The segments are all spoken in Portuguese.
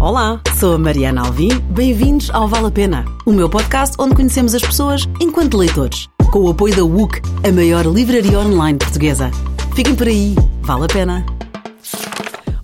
Olá, sou a Mariana Alvim. Bem-vindos ao Vale a Pena, o meu podcast onde conhecemos as pessoas enquanto leitores. Com o apoio da WUC, a maior livraria online portuguesa. Fiquem por aí, vale a pena.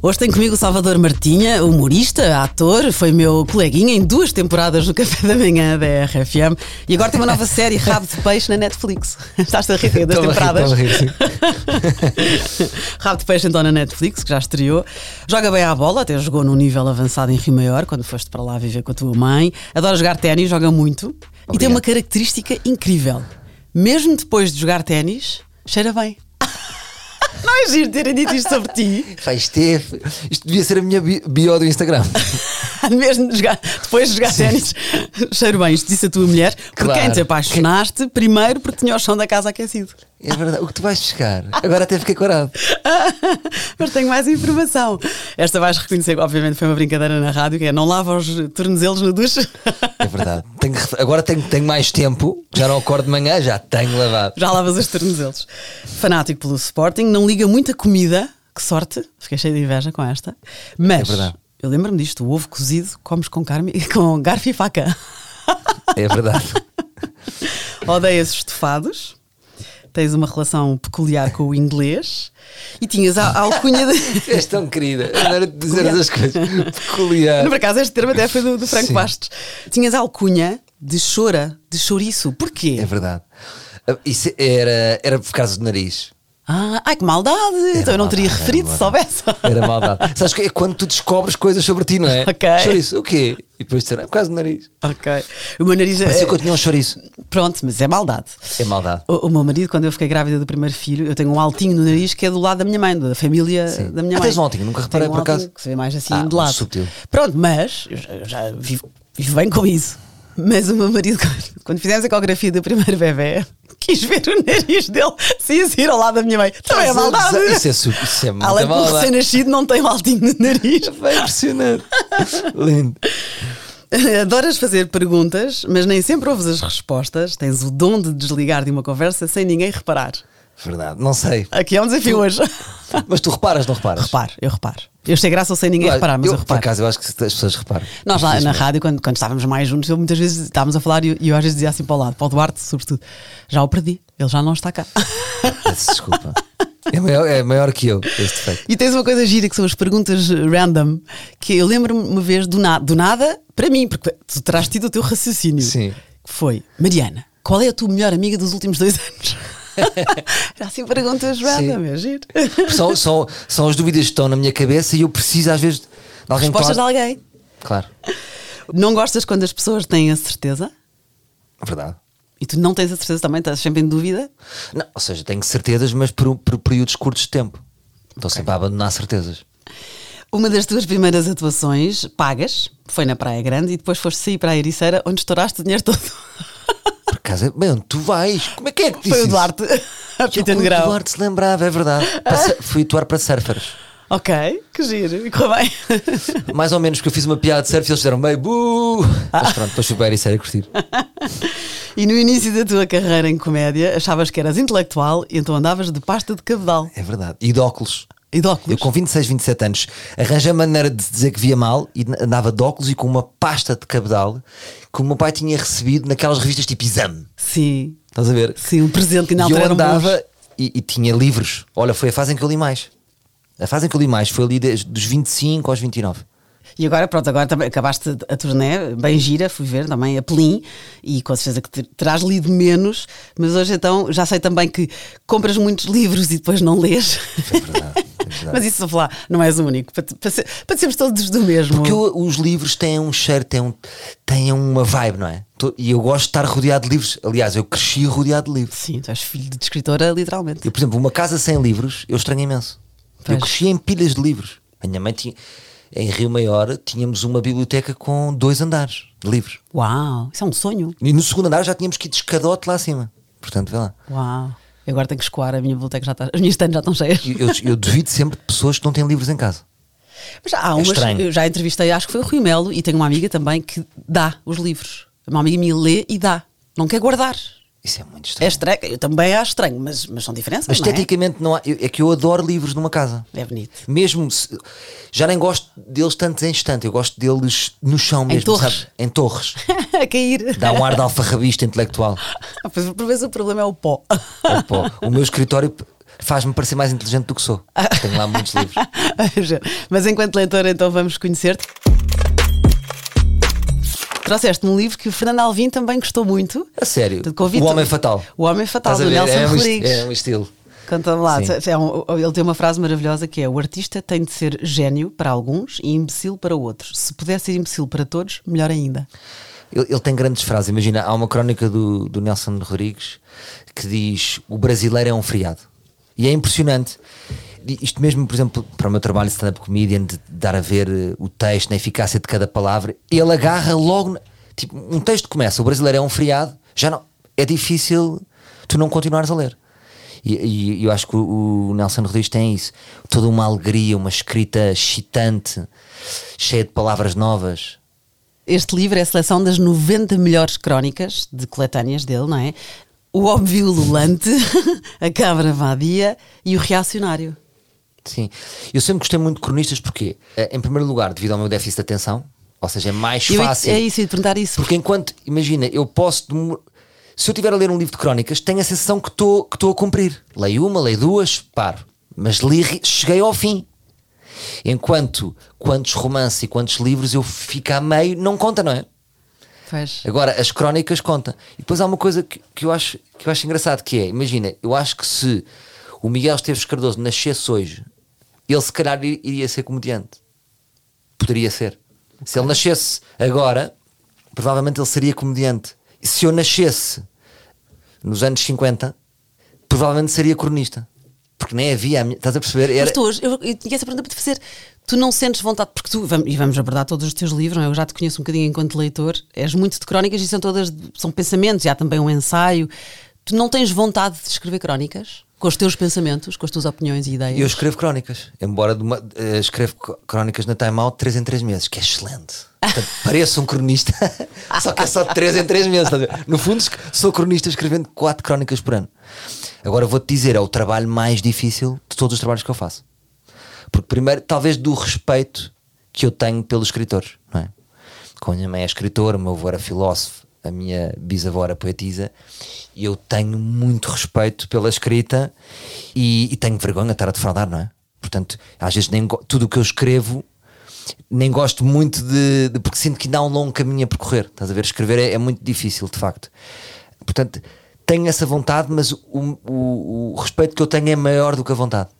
Hoje tem comigo o Salvador Martinha, humorista, ator, foi meu coleguinha em duas temporadas do Café da Manhã da RFM e agora tem uma nova série, Rabo de Peixe, na Netflix. Estás a rir das rir, temporadas? rir, sim. Rabo de Peixe então na Netflix, que já estreou. Joga bem à bola, até jogou num nível avançado em Rio Maior, quando foste para lá viver com a tua mãe. Adora jogar ténis, joga muito. E tem Obrigado. uma característica incrível. Mesmo depois de jogar ténis, cheira bem. Não é giro terem dito isto sobre ti? Isto, é- isto devia ser a minha bi- bio do Instagram. Mesmo de jogar- depois de jogar ténis, cheiro bem. Isto disse a tua mulher. Por Claro. quem te apaixonaste, primeiro porque tinha o chão da casa aquecido. É verdade. O que tu vais buscar? Agora até fiquei corado. Mas tenho mais informação. Esta vais reconhecer, obviamente foi uma brincadeira na rádio, que é não lava os tornozelos no duche. É verdade. Tenho agora tenho, tenho mais tempo, já não acordo de manhã, já tenho lavado. Já lavas os tornozelos. Fanático pelo Sporting, não liga muita comida. Que sorte, fiquei cheio de inveja com esta. Mas É verdade. eu lembro-me disto: o ovo cozido comes com, carne, com garfo e faca. É verdade. Odeias estofados. Tens uma relação peculiar com o inglês e tinhas a, a alcunha de. És tão querida. Era de dizer essas coisas. Peculiar. No por acaso, este termo até foi do, do Franco Sim. Bastos. Tinhas a alcunha de chora, de chouriço. Porquê? É verdade. Ah, Isso era, era por causa do nariz. Ah, ai que maldade! então eu não teria maldade, referido era se soubesse. Era maldade. Sabes que é quando tu descobres coisas sobre ti, não é? Ok. Chouriço, o quê? E depois disseram, é por causa do nariz. ok. O meu nariz Parecia é. que eu tinha um chouriço. Pronto, mas é maldade. É maldade. O, o meu marido, quando eu fiquei grávida do primeiro filho, eu tenho um altinho no nariz que é do lado da minha mãe, da família Sim. da minha Ah, mãe. tens um altinho? Nunca reparei, um por acaso. Que se vê mais assim Ah, de lado. subtil. Pronto, mas eu já, eu já vivo, vivo bem com isso. Mas o meu marido, quando- fizemos a ecografia do primeiro bebê, quis ver o nariz dele sair ao lado da minha mãe. Também é maldade. Isso é, su- isso é muita Além de um maldade. recém-nascido, não tem um altinho no nariz. Vai impressionante. Lindo. Adoras fazer perguntas, mas nem sempre ouves as respostas. Tens o dom de desligar de uma conversa sem ninguém reparar. Verdade, não sei. Aqui é um desafio hoje. Mas tu reparas, não reparas? Reparo, eu reparo. Eu sei graça sem ninguém reparar, mas eu, Por reparo. acaso, eu acho que as pessoas reparam. Nós lá na rádio, quando, quando estávamos mais juntos, eu muitas vezes estávamos a falar e eu, eu às vezes dizia assim para o lado, para o Duarte, sobretudo, já o perdi, ele já não está cá. Peço Desculpa. É maior, é maior que eu, este defeito. e tens uma coisa gira que são as perguntas random, que eu lembro-me uma vez do, na, do nada para mim, porque tu terás tido o teu raciocínio. Sim. Que foi, Mariana, qual é a tua melhor amiga dos últimos dois anos? Era assim perguntas random, é giro. São, são, são as dúvidas que estão na minha cabeça e eu preciso às vezes de alguém Respostas de pode- alguém. Claro, Não gostas quando as pessoas têm a certeza? verdade. E tu não tens a certeza também, estás sempre em dúvida? Não, ou seja, tenho certezas, mas por, por períodos curtos de tempo. Estou sempre a abandonar certezas. Uma das tuas primeiras atuações pagas foi na Praia Grande e depois foste sair para a Ericeira onde estouraste o dinheiro todo. Acaso, bem, onde tu vais? Como é que é que disse Foi o? Duarte, a Pita quando Negrão. O Duarte se lembrava, é verdade. Para Fui atuar para surfers. Ok, que giro, e correu bem. Mais ou menos, porque eu fiz uma piada de surf e eles fizeram meio buh. Mas pronto, depois fui para a Ericeira curtir. E no início da tua carreira em comédia achavas que eras intelectual e então andavas de pasta de cabedal É verdade. E de óculos. E de Eu óculos. com 26, 27 anos arranjei a maneira de dizer que via mal e andava de óculos e com uma pasta de cabedal que o meu pai tinha recebido naquelas revistas tipo Exame. Sim, Estás a ver? sim, um presente que na e eu altura eram andava e, e tinha livros. Olha, foi a fase em que eu li mais. A fase em que eu li mais foi ali dos 25 aos 29. E agora, pronto, agora também acabaste a turnê, bem gira, fui ver também a Pelim e com certeza que ter- terás lido menos, mas hoje então já sei também que compras muitos livros e depois não lês. É verdade. é mas isso a falar, não és o único, para, para, para sermos todos do mesmo. Porque eu- os livros têm um cheiro, têm, um, têm uma vibe, não é? E eu gosto de estar rodeado de livros. Aliás, eu cresci rodeado de livros. Sim, tu és filho de escritora, literalmente. Eu, por exemplo, uma casa sem livros, eu estranho imenso. Pois. Eu cresci em pilhas de livros. A minha mãe tinha, em Rio Maior, tínhamos uma biblioteca com dois andares de livros. Uau, isso é um sonho. E no segundo andar já tínhamos que ir de escadote lá acima. Portanto, vê lá. Uau. Eu agora tenho que escoar, a minha biblioteca já está, as minhas estantes já estão cheias. Eu, eu, eu duvido sempre de pessoas que não têm livros em casa. Mas há umas, estranho. eu já entrevistei, acho que foi o Rui Melo, e tenho uma amiga também que dá os livros. Uma amiga minha lê e dá, não quer guardar. Isso é muito É estranho. estranho, eu também acho estranho, mas, mas são diferenças. Mas não é? esteticamente não há. eu- É que eu adoro livros numa casa. É bonito. Mesmo se- já nem gosto deles tanto em estante, eu gosto deles no chão mesmo, torres. sabe? Em torres. a cair. Dá um ar de alfarrabista intelectual. Pois, Por vezes o problema é o pó. É, pô, o meu escritório faz-me parecer mais inteligente do que sou. Tenho lá muitos livros. Mas enquanto leitor, então vamos conhecer-te. Trouxeste um livro que o Fernando Alvim também gostou muito. A sério. O Homem Fatal. O Homem Fatal, do? Nelson é um Rodrigues. É um estilo. Conta-me lá. É um- ele tem uma frase maravilhosa que é: O artista tem de ser gênio para alguns e imbecil para outros. Se puder ser imbecil para todos, melhor ainda. Ele, ele tem grandes frases. Imagina, há uma crónica do, do Nelson Rodrigues que diz: O brasileiro é um feriado. E é impressionante. Isto mesmo, por exemplo, para o meu trabalho de stand-up comedian, de dar a ver eh, o texto, na eficácia de cada palavra, ele agarra logo. Tipo, um texto começa: O brasileiro é um feriado, já não. É difícil tu não continuares a ler. E, e eu acho que o, o Nelson Rodrigues tem isso. Toda uma alegria, uma escrita excitante, cheia de palavras novas. Este livro é a seleção das 90 melhores crónicas de coletâneas dele, não é? O óbvio ululante, a cabra vadia e o reacionário. Sim. Eu sempre gostei muito de cronistas porque, eh, em primeiro lugar, devido ao meu déficit de atenção, ou seja, é mais Eu- fácil. é isso, te perguntar isso. Porque enquanto, imagina, eu posso. Se eu estiver a ler um livro de crónicas, tenho a sensação que estou que a cumprir. Leio uma, leio duas, paro. Mas li, cheguei ao fim. Enquanto quantos romances e quantos livros eu fico a meio, não conta, não é? Pois. Agora, as crónicas contam. E depois há uma coisa que, que, eu acho, que eu acho engraçado, que é, imagina, eu acho que se o Miguel Esteves Cardoso nascesse hoje, ele se calhar ir- iria ser comediante. Poderia ser. Se ele nascesse agora, provavelmente ele seria comediante. E se eu nascesse nos anos 50, provavelmente seria cronista. Porque nem havia, minha- estás a perceber? Era, tu hoje, eu, eu tinha essa pergunta para te fazer. Tu não sentes vontade, porque tu, vamos- e vamos abordar todos os teus livros, é? eu já te conheço um bocadinho enquanto leitor, és muito de crónicas e são todas, são pensamentos, e há também um ensaio. Tu não tens vontade de escrever crónicas? Com os teus pensamentos, com as tuas opiniões e ideias? Eu escrevo crónicas, embora uma- eh, escrevo crónicas na Time Out de 3 em 3 meses, que é excelente. Portanto, pareço um cronista, só que é só de 3 em 3 meses. No fundo, sou cronista escrevendo 4 crónicas por ano. Agora vou-te dizer, é o trabalho mais difícil de todos os trabalhos que eu faço. Porque, primeiro, talvez do respeito que eu tenho pelos escritores, não é? Como a minha mãe é escritora, o meu avô era filósofo, a minha bisavó era poetisa, e eu tenho muito respeito pela escrita e, e tenho vergonha de estar a defraudar, não é? Portanto, às vezes nem tudo o que eu escrevo nem gosto muito de, de- porque sinto que ainda há um longo caminho a percorrer. Estás a ver? Escrever é, é muito difícil, de facto. Portanto, tenho essa vontade, mas o, o- o respeito que eu tenho é maior do que a vontade.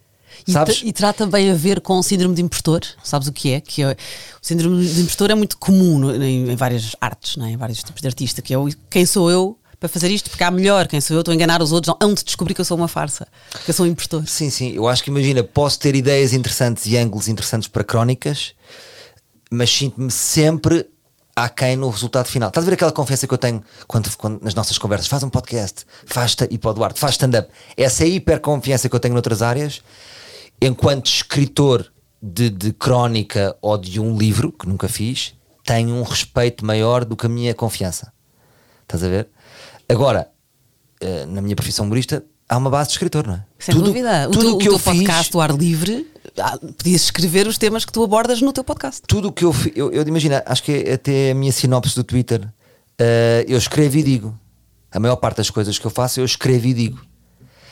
E, Sabes? e terá também a ver com o síndrome de impostor? Sabes o que é? Que é- o síndrome de impostor é muito comum em, em várias artes, é? em vários tipos de artista, que é o quem sou eu para fazer isto, porque há melhor, quem sou eu, estou a enganar os outros, hão de descobrir que eu sou uma farsa, que eu sou um impostor. Sim, sim. Eu acho que imagina, posso ter ideias interessantes e ângulos interessantes para crónicas, mas sinto-me sempre aquém no resultado final. Estás a ver aquela confiança que eu tenho quando, quando- nas nossas conversas? Faz um podcast, faz e para o Duarte, faz stand-up. Essa hiperconfiança que eu tenho noutras áreas, enquanto escritor de, de crónica ou de um livro, que nunca fiz, tenho um respeito maior do que a minha confiança. Estás a ver? Agora, eh, na minha profissão humorista, há uma base de escritor, não é? Sem dúvida. O tudo teu, o o que teu eu fiz, podcast, o ar livre, ah, podias escrever os temas que tu abordas no teu podcast. tudo o que eu fiz, eu, eu imagina, acho que é até a minha sinopse do Twitter, eh, eu escrevo e digo. A maior parte das coisas que eu faço, eu escrevo e digo.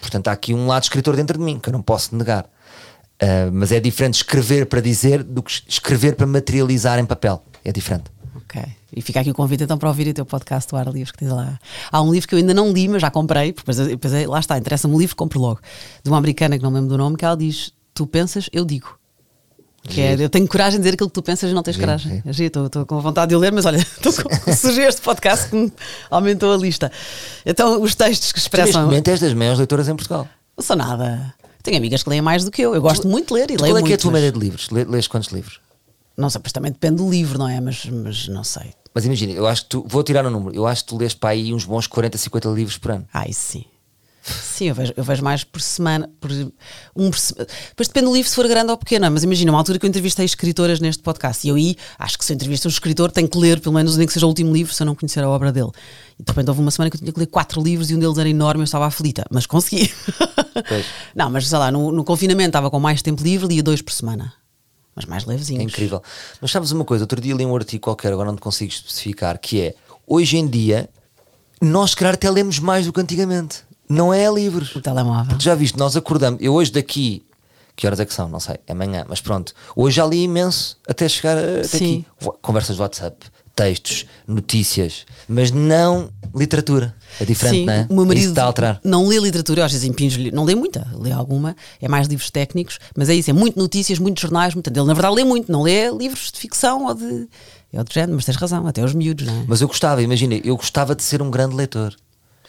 Portanto, há aqui um lado escritor dentro de mim que eu não posso negar. Eh, mas é diferente escrever para dizer do que escrever para materializar em papel. É diferente. Ok. E fica aqui o convite então para ouvir o teu podcast do Ar Livre que tens lá. Há um livro que eu ainda não li, mas já comprei, porque depois, depois lá está, interessa-me o livro, compro logo. De uma americana que não me lembro do nome, que ela diz: Tu pensas, eu digo. Que é, eu tenho coragem de dizer aquilo que tu pensas e não tens Giro, coragem. É Estou com vontade de o ler, mas olha, estou com- surgiu este podcast que me aumentou a lista. Então, os textos que Tu, neste expressam. momento és das maiores leitoras em Portugal. Não sou nada. Tenho amigas que leem mais do que eu. Eu gosto muito de ler e Tu, leio qual é que é a muito. tua mas- média de livros? Lê- Lês quantos livros? Não sei, pois também depende do livro, não é? Mas, mas não sei. Mas imagina, eu acho que tu, vou tirar um número, eu acho que tu lês para aí uns bons 40, 50 livros por ano. Ai, sim. Sim, eu vejo, eu vejo mais por semana. Por um por se- Depois depende do livro se for grande ou pequeno. Mas imagina, uma altura que eu entrevistei escritoras neste podcast e eu aí acho que se eu entrevisto um escritor tenho que ler, pelo menos nem que seja o último livro, se eu não conhecer a obra dele. E de repente houve uma semana que eu tinha que ler quatro livros e um deles era enorme e eu estava aflita, mas consegui. Pois. Não, mas sei lá, no, no confinamento estava com mais tempo livre, lia dois por semana. Mas mais levezinhos. É incrível. Mas sabes uma coisa? Outro dia li um artigo qualquer, agora não te consigo especificar, que é hoje em dia nós, se calhar, até lemos mais do que antigamente. Não é livros. O telemóvel. Tu já viste, nós acordamos. Eu hoje daqui. Que horas é que são? Não sei. É amanhã. Mas pronto. Hoje já li imenso até chegar até Sim. aqui. Conversas de WhatsApp, textos, notícias, mas não literatura. É diferente, Sim, não é? o meu marido está a alterar. não lê literatura, eu às vezes impinjo-lhe, não lê muita, lê alguma, é mais livros técnicos, mas é isso, é muito notícias, muitos jornais, muito, ele na verdade lê muito, não lê livros de ficção ou de, é outro género, mas tens razão, até os miúdos, não é? Mas eu gostava, imagina, eu gostava de ser um grande leitor.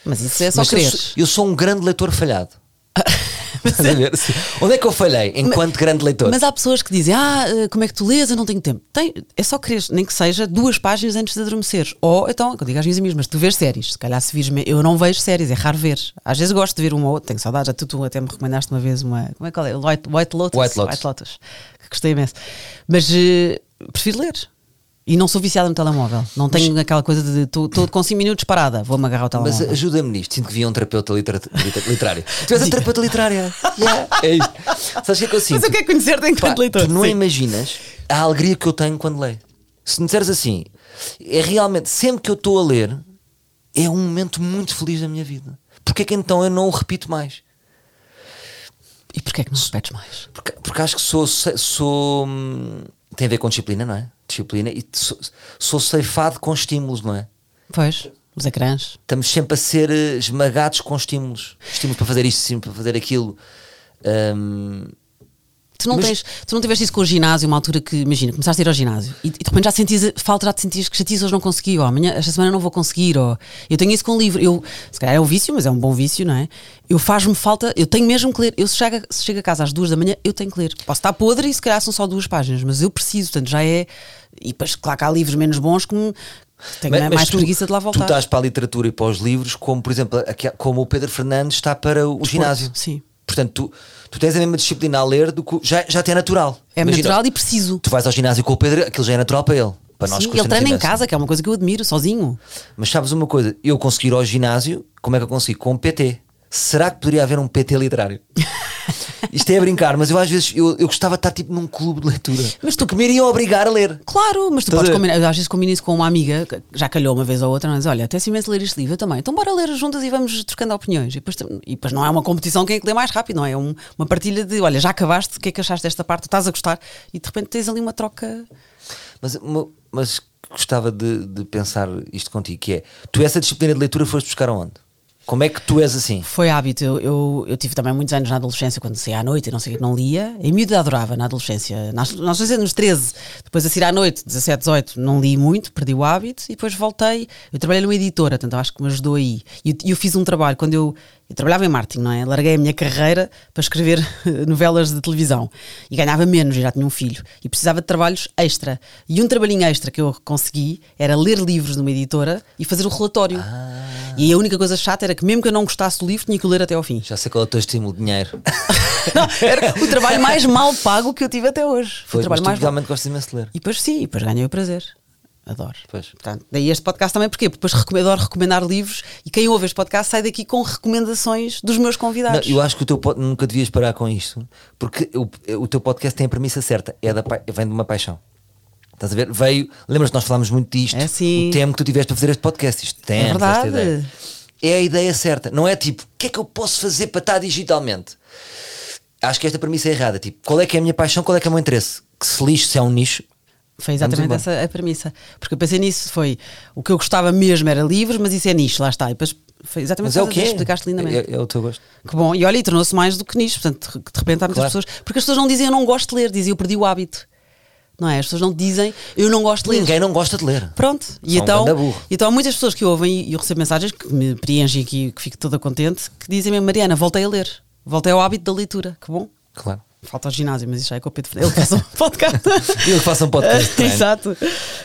Mas isso é só Mas eu querer. eu sou um grande leitor falhado. Ver? Onde é que eu falhei enquanto grande leitor? Mas há pessoas que dizem, ah, eh, como é que tu lês? Eu não tenho tempo. Tem, é só querer, nem que seja duas páginas antes de adormeceres. Ou, então, eu digo às minhas amigas, mas tu vês séries. Se calhar se vires, eu não vejo séries, é raro ver. Às vezes gosto de ver uma ou outra, tenho saudades. Tu, tu até me recomendaste uma vez uma, como é que é? White, White Lotus. White Lotus. que gostei imenso. Mas eh, prefiro ler. E não sou viciada no telemóvel. Não tenho aquela coisa de estou com 5 minutos parada, vou-me agarrar Mas telemóvel. ajuda-me nisto. Sinto que via um terapeuta liter- literário. Tu és um terapeuta literário. Yeah, é isto. Sabes o que é que eu sinto? Mas eu quero conhecer-te enquanto leitor. Tu não Sim. imaginas a alegria que eu tenho quando leio. Se me disseres assim, é realmente, sempre que eu estou a ler, é um momento muito feliz da minha vida. Porque é que então eu não o repito mais? E porquê é que não repetes mais? Porque, porque acho que sou, sou. Tem a ver com disciplina, não é? Disciplina e sou, sou ceifado com estímulos, não é? Pois, os ecrãs. Estamos sempre a ser eh, esmagados com estímulos. Estímulos para fazer isto, estímulos para fazer aquilo. Hum, Tu não, Mas- tens, tu não tiveste isso com o ginásio, uma altura que, imagina, começaste a ir ao ginásio e, e de repente já sentias falta, já te sentias que chatias hoje não consegui, ou amanhã, esta semana não vou conseguir, ou eu tenho isso com o livro. Eu, se calhar é um vício, mas é um bom vício, não é? Eu faz-me falta, eu tenho mesmo que ler. Eu se chego, a- se chego a casa às duas da manhã, eu tenho que ler. Posso estar podre e se calhar são só duas páginas, mas eu preciso, portanto já é. E depois, claro que há livros menos bons que me. Tenho mas- mas mais tu- preguiça de lá voltar. Tu estás para a literatura e para os livros, como por exemplo, como o Pedro Fernandes está para o ginásio. sim. Portanto, tu, tu tens a mesma disciplina a ler do que já, já te é natural. É Imagina, natural e preciso. Tu vais ao ginásio com o Pedro, aquilo já é natural para ele. Para nós Sim, custa ele treina em casa, que é uma coisa que eu admiro, sozinho. Mas sabes uma coisa? Eu conseguir ir ao ginásio, como é que eu consigo? Com um PT. Será que poderia haver um PT literário? Isto é a brincar, mas eu às vezes eu, eu gostava de estar tipo num clube de leitura. Mas tu- que me iriam obrigar a ler. Claro, mas tu Estás podes combinar. Eu às vezes combino isso com uma amiga, que já calhou uma vez ou outra, mas olha, até se imenso ler este livro, eu também. Então bora ler juntas e vamos trocando opiniões. E depois, e depois não é uma competição quem é que lê mais rápido, não é? É um- uma partilha de olha, já acabaste, o que é que achaste desta parte? Tu estás a gostar e de repente tens ali uma troca. Mas, mas gostava de, de pensar isto contigo, que é, tu essa disciplina de leitura foste buscar aonde? Como é que tu és assim? Foi hábito. Eu, eu, eu tive também muitos anos na adolescência, quando saía à noite e não sei o que, não lia. Em miúdo adorava na adolescência. Na adolescência, nos 13, depois a sair à noite, 17, 18, não li muito, perdi o hábito e depois voltei. Eu trabalhei numa editora, portanto acho que me ajudou aí. E eu, eu fiz um trabalho quando eu. Eu trabalhava em marketing, não é? Larguei a minha carreira para escrever novelas de televisão e ganhava menos, e já tinha um filho e precisava de trabalhos extra. E um trabalhinho extra que eu consegui era ler livros numa editora e fazer o relatório. E aí a única coisa chata era que, mesmo que eu não gostasse do livro, tinha que o ler até ao fim. Já sei qual é o teu estímulo, dinheiro. Não, era o trabalho mais mal pago que eu tive até hoje. Foi o trabalho mais realmente gostas imenso de ler. E depois sim, e depois ganhei o prazer. Adoro. Pois. Portanto, daí este podcast também, porquê? Porque depois adoro recomendar livros e quem ouve este podcast sai daqui com recomendações dos meus Não, convidados. eu acho que o teu pod- nunca devias parar com isto, porque o, o teu podcast tem a premissa certa, é da, pa- vem de uma paixão. Estás a ver? Veio, lembras que nós falámos muito disto, É sim. o tempo que tu tiveste para fazer este podcast, isto tem É verdade. esta ideia. É a ideia certa, não é tipo, o que é que eu posso fazer para estar digitalmente? Acho que esta premissa é errada, tipo, qual é que é a minha paixão, qual é que é o meu interesse? Que se lixe se é um nicho, Foi exatamente essa a premissa. Porque eu pensei nisso, foi o que eu gostava mesmo era livros, mas isso é nicho, lá está. E depois foi exatamente mas é o que é. explicaste lindamente. É, é o teu gosto. Que bom. E olha, e tornou-se mais do que nicho. Portanto, de repente há muitas Claro. pessoas. Porque as pessoas não dizem eu não gosto de ler, dizem eu perdi o hábito. Não é? As pessoas não dizem eu não gosto de ler. Ninguém não gosta de ler. Pronto. E Só um então, e então há muitas pessoas que ouvem e eu recebo mensagens que me preenchem aqui, que fico toda contente, que dizem mesmo, Mariana, voltei a ler. Voltei ao hábito da leitura. Que bom. Claro. Falta ao ginásio, mas isso já é com o Pedro. Ele faz um podcast. Ele que faça um podcast. é? Exato.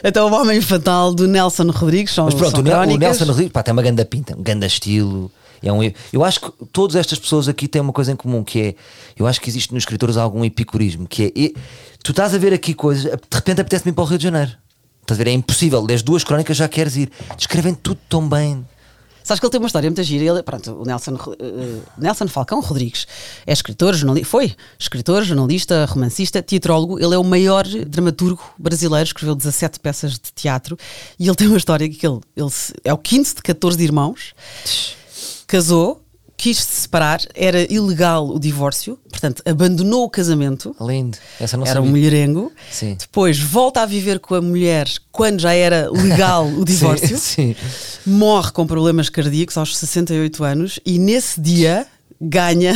Então, o Homem Fatal do Nelson Rodrigues são, Mas pronto, o, Nel- o crónicas. Nelson Rodrigues pá, tem uma ganda pinta, um ganda estilo. É um, eu acho que todas estas pessoas aqui têm uma coisa em comum que é, eu acho que existe nos escritores algum epicurismo, que é, e, tu estás a ver aqui coisas, de repente apetece-me ir para o Rio de Janeiro. Estás a ver? É impossível, lês duas crónicas já queres ir. Descrevem tudo tão bem. Sabes que ele tem uma história muito gira. Ele, pronto, o Nelson, uh, Nelson Falcão Rodrigues é escritor, jornalista, foi escritor, jornalista, romancista, teatrólogo. Ele é o maior dramaturgo brasileiro, escreveu 17 peças de teatro. E ele tem uma história que ele, ele é o quinto de 14 irmãos, casou, quis se separar, era ilegal o divórcio, portanto, abandonou o casamento. Lindo, essa não Era sabia. um mulherengo. Sim. Depois volta a viver com a mulher quando já era legal o divórcio. Sim, sim. Morre com problemas cardíacos aos 68 anos e nesse dia ganha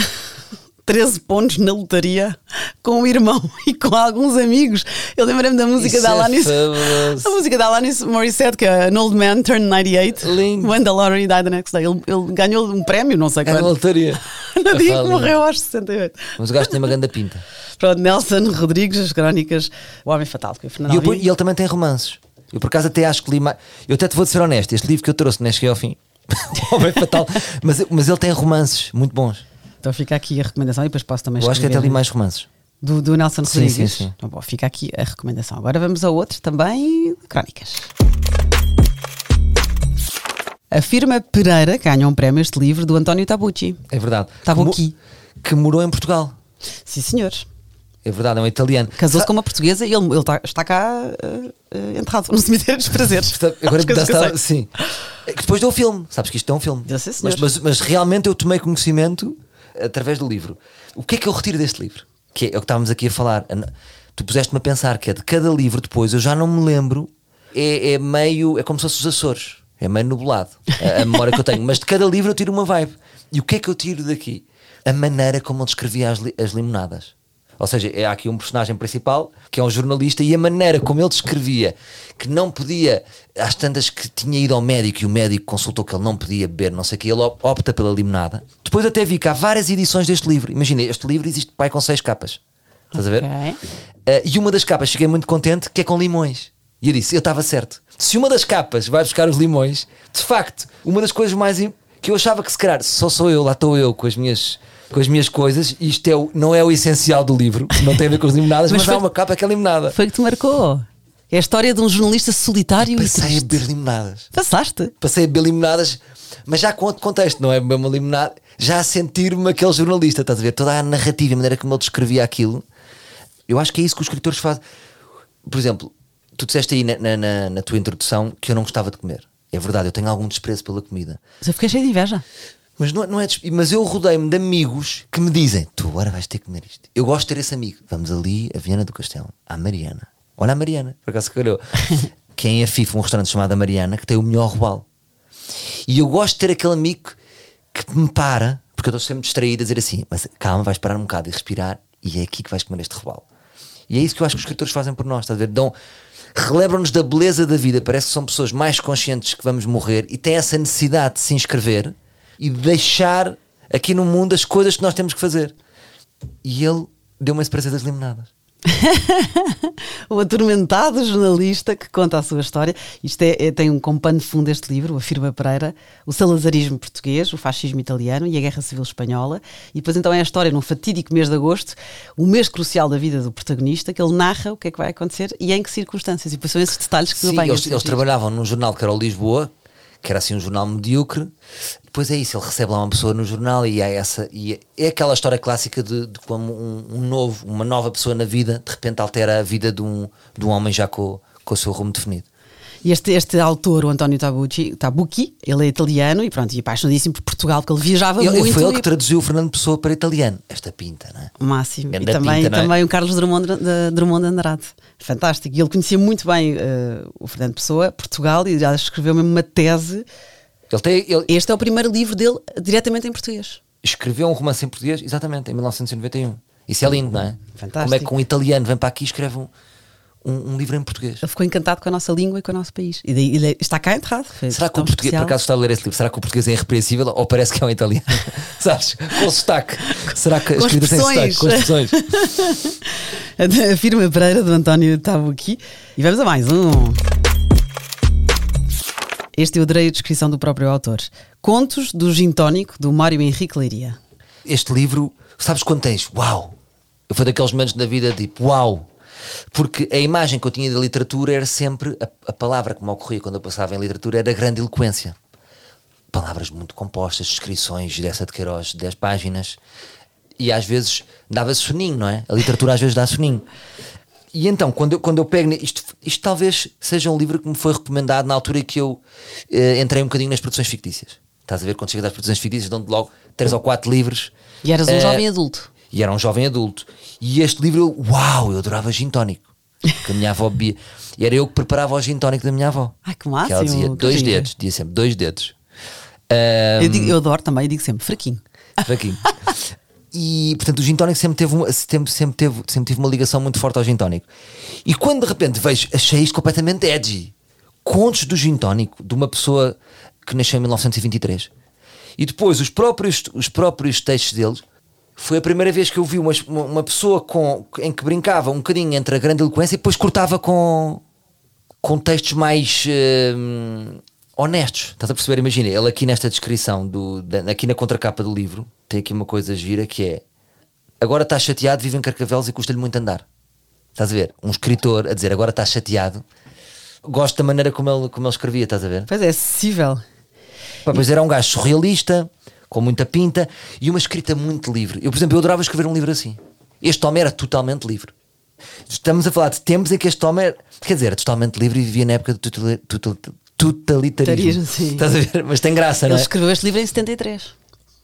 13 pontos na lotaria com o irmão e com alguns amigos. Eu lembrei-me da música Isso da é Alanis. fabuloso. a música da Alanis Morissette, que é An Old Man Turned 98. Lindo. When the lottery died the next day. Ele, ele ganhou um prémio, não sei É na quando. lotaria. No dia que morreu aos 68. Mas o gajo tem uma grande pinta. Pronto, Nelson Rodrigues, as crónicas O Homem Fatal, que é Fernando E, eu, e ele também tem romances. Eu por acaso até acho que li mais. Eu até te vou ser honesto, este livro que eu trouxe nem cheguei ao fim. o Homem Fatal. Mas, mas ele tem romances muito bons. Então fica aqui a recomendação e depois posso também Eu acho que até li mais romances. do, do Nelson Sim, Rodrigues. sim, sim. Então, bom, fica aqui a recomendação. Agora vamos a outro também crónicas. A firma Pereira ganha um prémio este livro do António Tabucci. É verdade. Estava que, mo- aqui. que morou em Portugal. Sim, senhor. É verdade, é um italiano. Casou-se com uma portuguesa e ele, ele tá- está cá eh, enterrado no cemitério dos prazeres. Agora que sei. sim. É que depois deu o filme. Sabes que isto é um filme. Mas, mas, mas realmente eu tomei conhecimento através do livro. O que é que eu retiro deste livro? Que é, é o que estávamos aqui a falar. Tu puseste-me a pensar que é de cada livro depois, eu já não me lembro. É, é meio. É como se fosse os Açores. É meio nublado. A, a memória que eu tenho. Mas de cada livro eu tiro uma vibe. E o que é que eu tiro daqui? A maneira como ele descrevia as, li- as limonadas. Ou seja, é, há aqui um personagem principal que é um jornalista e a maneira como ele descrevia que não podia, às tantas que tinha ido ao médico e o médico consultou que ele não podia beber, não sei o que, ele op- opta pela limonada. Depois até vi que há várias edições deste livro. Imagina, este livro existe pai com seis capas. Estás a ver? Uh, e uma das capas fiquei muito contente que é com limões. E eu disse, eu estava certo. Se uma das capas vai buscar os limões, de facto, uma das coisas mais que eu achava que se calhar só sou eu, lá estou eu com as minhas com as minhas coisas, e isto é o- não é o essencial do livro, não tem a ver com as limonadas, Mas mas, foi- há uma capa que é limonada. Foi que te marcou. É a história de um jornalista solitário e Passei a beber limonadas. Passaste? Passei a beber limonadas, mas já com outro contexto, não é beber uma limonada, já a sentir-me aquele jornalista, estás a ver? Toda a narrativa, a maneira como ele descrevia aquilo. Eu acho que é isso que os escritores fazem. Por exemplo, tu disseste aí na, na- na- na tua introdução que eu não gostava de comer. É verdade, eu tenho algum desprezo pela comida. Mas eu fiquei cheio de inveja. Mas não, é- não é Mas eu rodei-me de amigos que me dizem: Tu agora vais ter que comer isto. Eu gosto de ter esse amigo. Vamos ali a Viana do Castelo, à Mariana. Olha a Mariana, por acaso calhou. que é em Afifa, um restaurante chamado a Mariana, que tem o melhor robalo. E eu gosto de ter aquele amigo que me para, porque eu estou sempre distraído a dizer assim: Mas calma, vais parar um bocado e respirar, e é aqui que vais comer este robalo. E é isso que eu acho que os escritores fazem por nós, estás a ver? Dão, relembram-nos da beleza da vida. Parece que são pessoas mais conscientes que vamos morrer e têm essa necessidade de se inscrever e de deixar aqui no mundo as coisas que nós temos que fazer. E ele deu-me esse prazer das limonadas. o atormentado jornalista que conta a sua história. Isto é, é- tem um como pano de fundo este livro, a Firma Pereira, o salazarismo português, o fascismo italiano e a Guerra Civil Espanhola. E depois então é a história num fatídico mês de agosto, o mês crucial da vida do protagonista, que ele narra o que é que vai acontecer e em que circunstâncias. E depois são esses detalhes que Sim, eles, eles trabalhavam num jornal que era o Lisboa, que era assim um jornal medíocre. Depois é isso, ele recebe lá uma pessoa no jornal e há essa. E é aquela história clássica de, de como um, um novo, uma nova pessoa na vida de repente altera a vida de um, de um homem já com, com o seu rumo definido. Este, este autor, o António Tabucci, Tabucchi, ele é italiano e pronto, e apaixonadíssimo por Portugal, porque ele viajava Ele, muito. foi ele e- que traduziu o Fernando Pessoa para italiano. Esta pinta, não é? O máximo. Ganda e também, pinta, é? também o Carlos Drummond de, Drummond de Andrade. Fantástico. E ele conhecia muito bem eh, o Fernando Pessoa, Portugal, e já escreveu mesmo uma tese. Ele, tem, ele Este é o primeiro livro dele diretamente em português. escreveu um romance em português, exatamente, em 1991. Isso é lindo, não é? Fantástico. Como é que um italiano vem para aqui e escreve um, um, um livro em português? Ele ficou encantado com a nossa língua e com o nosso país. E daí ele está cá enterrado. Será que o português, por especial. acaso está a ler esse livro, será que o português é irrepreensível ou parece que é um italiano? Sabes? Com sotaque. Será que a Com escrita tem sotaque? Com expressões. A firma Pereira do António Tabucchi. E vamos a mais um. Este eu adorei a descrição do próprio autor. Contos do Gin Tónico, do Mário Henrique Leiria. Este livro, sabes quando tens? Uau! Foi daqueles momentos na vida tipo, uau! Porque a imagem que eu tinha da literatura era sempre, a, a palavra que me ocorria quando eu passava em literatura era grande eloquência. Palavras muito compostas, descrições dessa de Queiroz, 10 páginas. E às vezes dava soninho, não é? A literatura às vezes dá soninho. E então, quando eu, quando eu pego. Isto, isto talvez seja um livro que me foi recomendado na altura em que eu eh, entrei um bocadinho nas produções fictícias. Estás a ver? Quando chegas às produções fictícias, dão-te logo três ou quatro livros. E eras um Eh, jovem adulto. E era um jovem adulto. E este livro, eu, uau, eu adorava gin tónico. Que a minha avó bebia. E era eu que preparava o gin tónico da minha avó. Ai, que Que ela máximo. dizia dois dedos, dizia sempre dois dedos. Ahm, Eu, digo- eu adoro também, eu digo sempre fraquinho. fraquinho. E portanto o gin tónico sempre teve, uma, sempre, sempre, teve, sempre tive uma ligação muito forte ao gin tónico. E quando de repente vejo, achei isto completamente edgy. Contos do gin tónico de uma pessoa que nasceu em 1923. E depois os próprios, os próprios textos deles. Foi a primeira vez que eu vi uma, uma, pessoa com, em que brincava um bocadinho entre a grande eloquência e depois cortava com, com textos mais hum, honestos. Estás a perceber? Imagina, ele aqui nesta descrição, do, da- aqui na contracapa do livro, tem aqui uma coisa gira que é agora está chateado, vive em Carcavelos e custa-lhe muito andar. Estás a ver? Um escritor a dizer agora está chateado. Gosto da maneira como ele, como ele escrevia, estás a ver? Pois é, acessível. Pois era um gajo surrealista, com muita pinta e uma escrita muito livre. Eu, por exemplo, eu adorava escrever um livro assim. Este homem era totalmente livre. Estamos a falar de tempos em que este homem era, quer dizer, era totalmente livre e vivia na época do totalitarismo. Estás a ver? Mas tem graça, não Ele é? escreveu este livro em 73.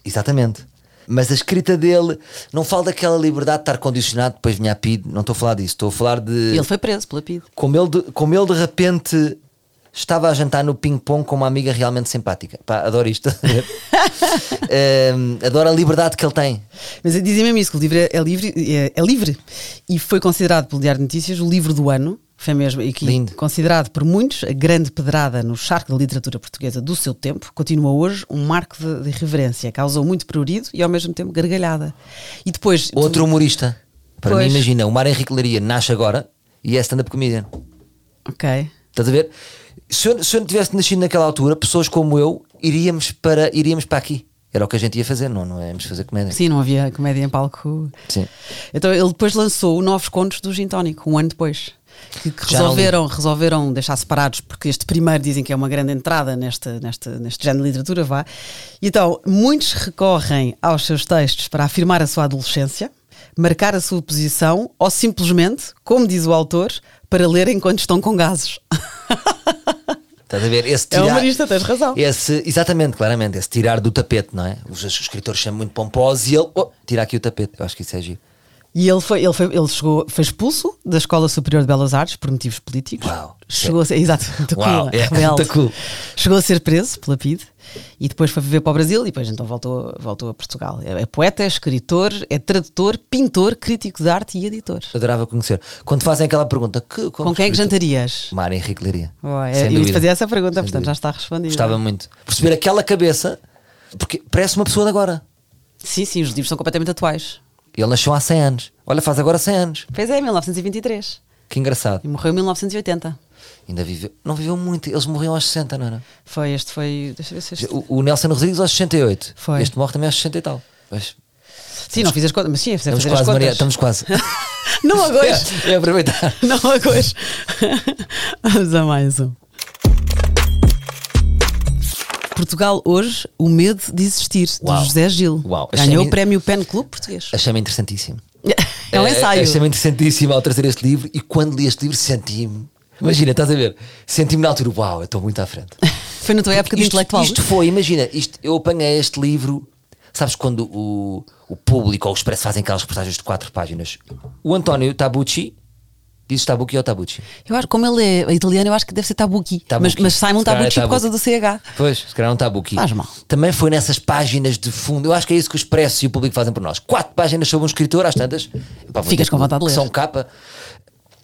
Exatamente. Mas a escrita dele não fala daquela liberdade de estar condicionado, depois vinha a PID, não estou a falar disso, estou a falar de ele foi preso pela PID. como ele, de, como ele de repente estava a jantar no ping-pong com uma amiga realmente simpática. Pá, adoro isto. Ehm, adoro a liberdade que ele tem. Mas dizia mesmo isso, que o livro é, é livre, é, é livre. E foi considerado pelo Diário de Notícias o livro do ano. Foi mesmo e que, Lindo. considerado por muitos a grande pedrada no charco da literatura portuguesa do seu tempo, continua hoje um marco de, de irreverência. Causou muito prurido e ao mesmo tempo gargalhada. E depois. tu- Outro humorista. Para Pois. mim, imagina, o Mário Henrique Laria nasce agora e é stand-up comedian. Ok. Estás a ver? Se eu, se eu não tivesse nascido naquela altura, pessoas como eu iríamos para, iríamos para aqui. Era o que a gente ia fazer, não, não íamos fazer comédia. Sim, não havia comédia em palco. Sim. Então ele depois lançou Novos Contos do Gin Tónico, um ano depois. Que, que resolveram, resolveram deixar separados, porque este primeiro dizem que é uma grande entrada neste, neste, neste género de literatura, vá. E então, muitos recorrem aos seus textos para afirmar a sua adolescência, marcar a sua posição, ou simplesmente, como diz o autor, para ler enquanto estão com gases. Estás a ver? Esse É humorista, tens razão. Esse, exatamente, claramente, esse tirar do tapete, não é? Os, os escritores são muito pomposos e ele, oh, tira aqui o tapete. Eu acho que isso é giro. E ele foi, ele foi, ele chegou, foi expulso da Escola Superior de Belas Artes por motivos políticos. Uau. Chegou a ser, exato, Uau, cool, é, cool. Chegou a ser preso pela PID e depois foi viver para o Brasil e depois então voltou, voltou a Portugal. É, é poeta, é escritor, é tradutor, pintor, crítico de arte e editor. Adorava conhecer. Quando fazem aquela pergunta, que, Com quem é que jantarias? Mário Henrique Leiria. Oh, é, eu ia fazer essa pergunta, Sem portanto dúvida. já está respondido. Gostava muito. Perceber aquela cabeça, porque parece uma pessoa de agora. Sim, sim, os livros são completamente atuais. Ele nasceu há 100 anos. Olha, faz agora 100 anos. Pois é, 1923 Que engraçado. e morreu em 1980. Ainda viveu. Não viveu muito. Eles morriam aos 60, não era? Foi, este foi. Deixa eu ver se este. O, o Nelson Rodrigues aos 68. Foi. Este morre também aos 60 e tal. Sim, não fiz as contas, mas sim, é fazer as quase, contas. Maria. Estamos quase. Não agora. é, é aproveitar. Não agora. Vamos a mais um. Portugal hoje, o medo de existir, Uau. do José Gil. Uau. Ganhou o prémio Pen Club português. Achei-me interessantíssimo. É um Eh, ensaio. Achei-me interessantíssimo ao trazer este livro e quando li este livro senti-me. Imagina, estás a ver? Senti-me na altura, uau, eu estou muito à frente. Foi na tua época de isto, intelectual. isto foi, imagina, isto, eu apanhei este livro. Sabes quando o, o público ou o Expresso fazem aquelas reportagens de quatro páginas? O António Tabucci, diz Tabucci ou Tabucci? Eu acho como ele é italiano, eu acho que deve ser. Tabucchi. Mas, mas Simon calhar é por causa do CH. Pois, se calhar não Tabucci. Faz mal. Também foi nessas páginas de fundo. Eu acho que é isso que o Expresso e o público fazem por nós. Quatro páginas sobre um escritor, às tantas. Pá, Ficas com vontade de ler. São capa.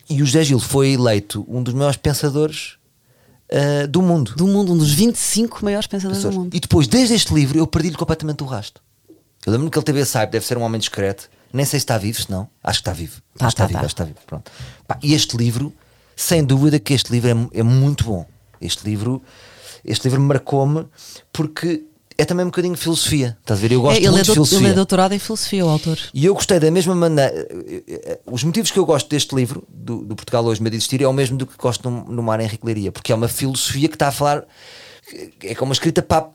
E o José Gil foi eleito um dos maiores pensadores ah, do mundo. Do mundo, um dos 25 maiores pensadores do mundo. E depois, desde este livro, eu perdi-lhe completamente o rasto. Eu lembro-me que ele teve esse hype, deve ser um homem discreto. Nem sei se está vivo, se não. Acho que está vivo. Tá, acho que está tá, vivo, tá. acho que está vivo. Pronto. Pá, e este livro, sem dúvida que este livro é, é muito bom. Este livro este livro marcou-me porque é também um bocadinho de filosofia. Estás a ver? Eu gosto É, ele, muito é de filosofia. ele é doutorado em filosofia, o autor. E eu gostei da mesma maneira. Os motivos que eu gosto deste livro, do, do Portugal Hoje Medo de Existir, é o mesmo do que gosto no, no Mar Henrique Leiria, porque é uma filosofia que está a falar. É como uma escrita para,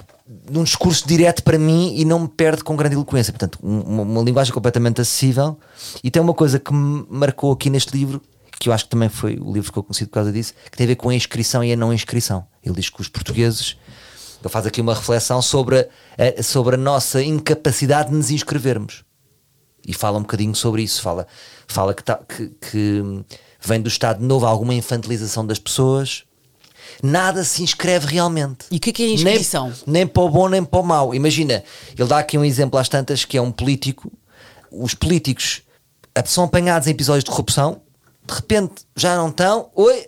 num discurso direto para mim e não me perde com grande eloquência. Portanto, um- uma, uma linguagem completamente acessível. E tem uma coisa que me marcou aqui neste livro, que eu acho que também foi o livro que eu conheci por causa disso, que tem a ver com a inscrição e a não inscrição. Ele diz que os portugueses. Ele faz aqui uma reflexão sobre a, sobre a nossa incapacidade de nos inscrevermos e fala um bocadinho sobre isso. Fala, fala que, tá- que- que vem do Estado Novo alguma infantilização das pessoas. Nada se inscreve realmente. E o que é que é inscrição? Nem, nem para o bom nem para o mau. Imagina, ele dá aqui um exemplo às tantas que é um político. Os políticos são apanhados em episódios de corrupção, de repente já não estão. Oi,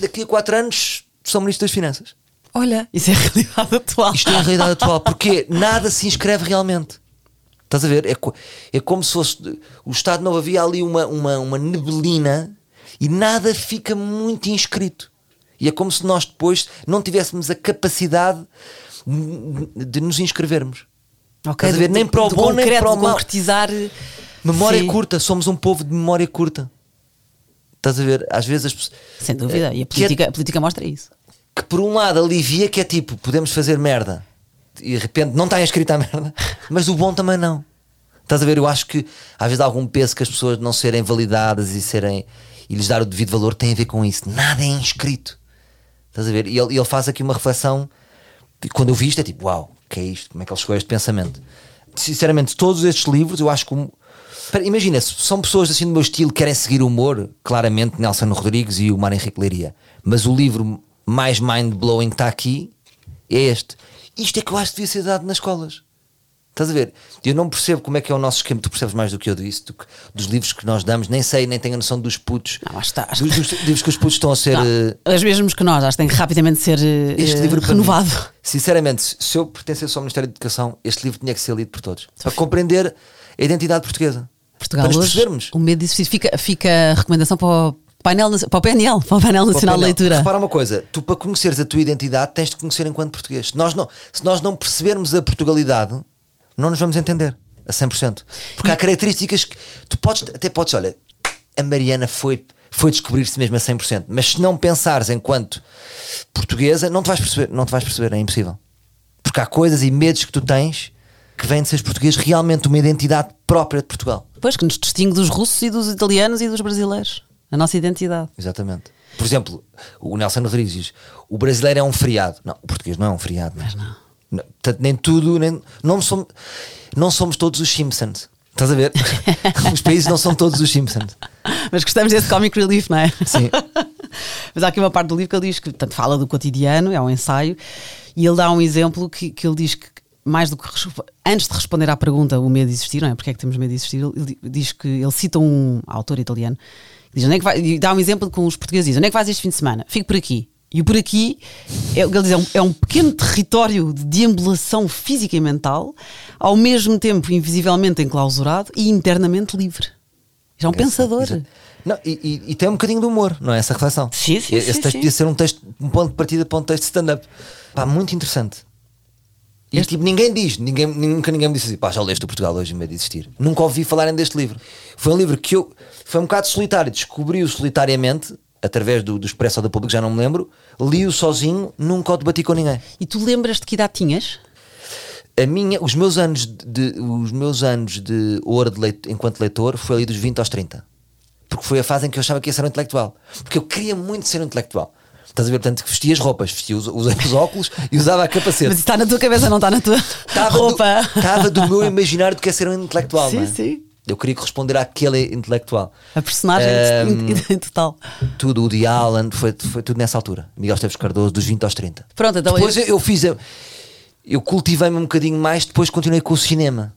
daqui a quatro anos são ministros das Finanças. Olha, isso é a realidade atual. Isto é a realidade atual, porque nada se inscreve realmente. Estás a ver? É, co- é como se fosse. O Estado Novo havia ali uma, uma, uma neblina e nada fica muito inscrito. E é como se nós depois não tivéssemos a capacidade de de nos inscrevermos. Ok, Estás a ver? de- Nem para o de bom, nem concreto, para o de mau. concretizar. Memória Sim. curta, somos um povo de memória curta. Estás a ver? Às vezes as pessoas. Sem dúvida. E a é- política, a política mostra isso. que por um lado alivia que é tipo, podemos fazer merda e de repente não está escrita a merda, mas o bom também não. Estás a ver? Eu acho que às vezes há algum peso que as pessoas não serem validadas e serem e lhes dar o devido valor tem a ver com isso. Nada é inscrito. Estás a ver? E ele, ele faz aqui uma reflexão. Quando eu vi isto, é tipo, uau, que é isto? Como é que ele chegou a este pensamento? Sinceramente, todos estes livros, eu acho que. Imagina, se são pessoas assim do meu estilo que querem seguir o humor, claramente Nelson Rodrigues e o Mário Henrique Leiria. Mas o livro mais mind-blowing que está aqui é este. Isto é que eu acho que devia ser dado nas escolas. Estás a ver? Eu não percebo como é que é o nosso esquema. Tu percebes mais do que eu disso, do que- dos livros que nós damos. Nem sei, nem tenho a noção dos putos. Não, acho está- acho dos, dos livros que os putos estão a ser. Não, eh, os mesmos que nós, acho que tem que rapidamente ser eh, este eh, livro renovado. mim, sinceramente, se- eu pertencesse ao Ministério da Educação, este livro tinha que ser lido por todos para compreender a identidade portuguesa. Portugal para nos percebermos. o medo existir. Fica, fica a recomendação para o, painel, para o PNL, para o Painel Nacional de. Leitura. Repara uma coisa, tu para conheceres a tua identidade tens de conhecer enquanto português. Se nós não, se nós não percebermos a Portugalidade, não nos vamos entender a 100%. Porque há características que tu podes, até podes, olha, a Mariana foi, foi descobrir-se mesmo a 100%, mas se não pensares enquanto portuguesa, não te vais perceber, não te vais perceber, é impossível. Porque há coisas e medos que tu tens que vêm de seres português realmente uma identidade própria de Portugal. Pois, que nos distingue dos russos e dos italianos e dos brasileiros. A nossa identidade. Exatamente. Por exemplo, o Nelson Rodrigues diz: o brasileiro é um feriado. Não, o português não é um feriado. Mas não. Portanto, nem tudo, nem, não, somos, não somos todos os Simpsons. Estás a ver? os países não são todos os Simpsons. Mas gostamos desse comic relief, não é? Sim. Mas há aqui uma parte do livro que ele diz que portanto, fala do cotidiano, é um ensaio, e ele dá um exemplo que, que ele diz que, mais do que antes de responder à pergunta o medo de existir, não é? Porque é que temos medo de existir? Ele di- diz que ele cita um autor italiano diz, onde é que vai, e dá um exemplo com os portugueses: diz, onde é que vais este fim de semana? Fico por aqui. E o por aqui, é, ele diz, é um, é um pequeno território de deambulação física e mental, ao mesmo tempo invisivelmente enclausurado e internamente livre. Já é um pensador. Exato. Não, e, e- e tem um bocadinho de humor, não é? Essa reflexão. Sim, sim, Esse sim, texto sim. podia ser um texto, um ponto de partida para um texto de stand-up. Pá, muito interessante. E Este- tipo, ninguém diz, ninguém, nunca ninguém me disse assim, pá, já leste o Portugal hoje em meio de existir. Nunca ouvi falarem deste livro. Foi um livro que eu, foi um bocado solitário, descobri-o solitariamente, através do, do Expresso da Público, já não me lembro, li-o sozinho, nunca o debati com ninguém. E tu lembras de que idade tinhas? A minha, os meus anos de, os meus anos de ouro de leit- enquanto leitor foi ali dos 20 aos 30. Porque foi a fase em que eu achava que ia ser um intelectual. Porque eu queria muito ser um intelectual. Estás a ver? Portanto, que vestia as roupas, vestia os, usava os óculos e usava a capacete. Mas está na tua cabeça, não está na tua Estava roupa. Do, estava do meu imaginário do que é ser um intelectual. Sim, é? sim. Eu queria corresponder àquele intelectual. A personagem em total. Tudo, o de Allen, foi, foi tudo nessa altura. Miguel Esteves Cardoso, dos 20 aos 30. Pronto, então Depois eu- eu, fiz. Eu, eu cultivei-me um bocadinho mais, depois continuei com o cinema.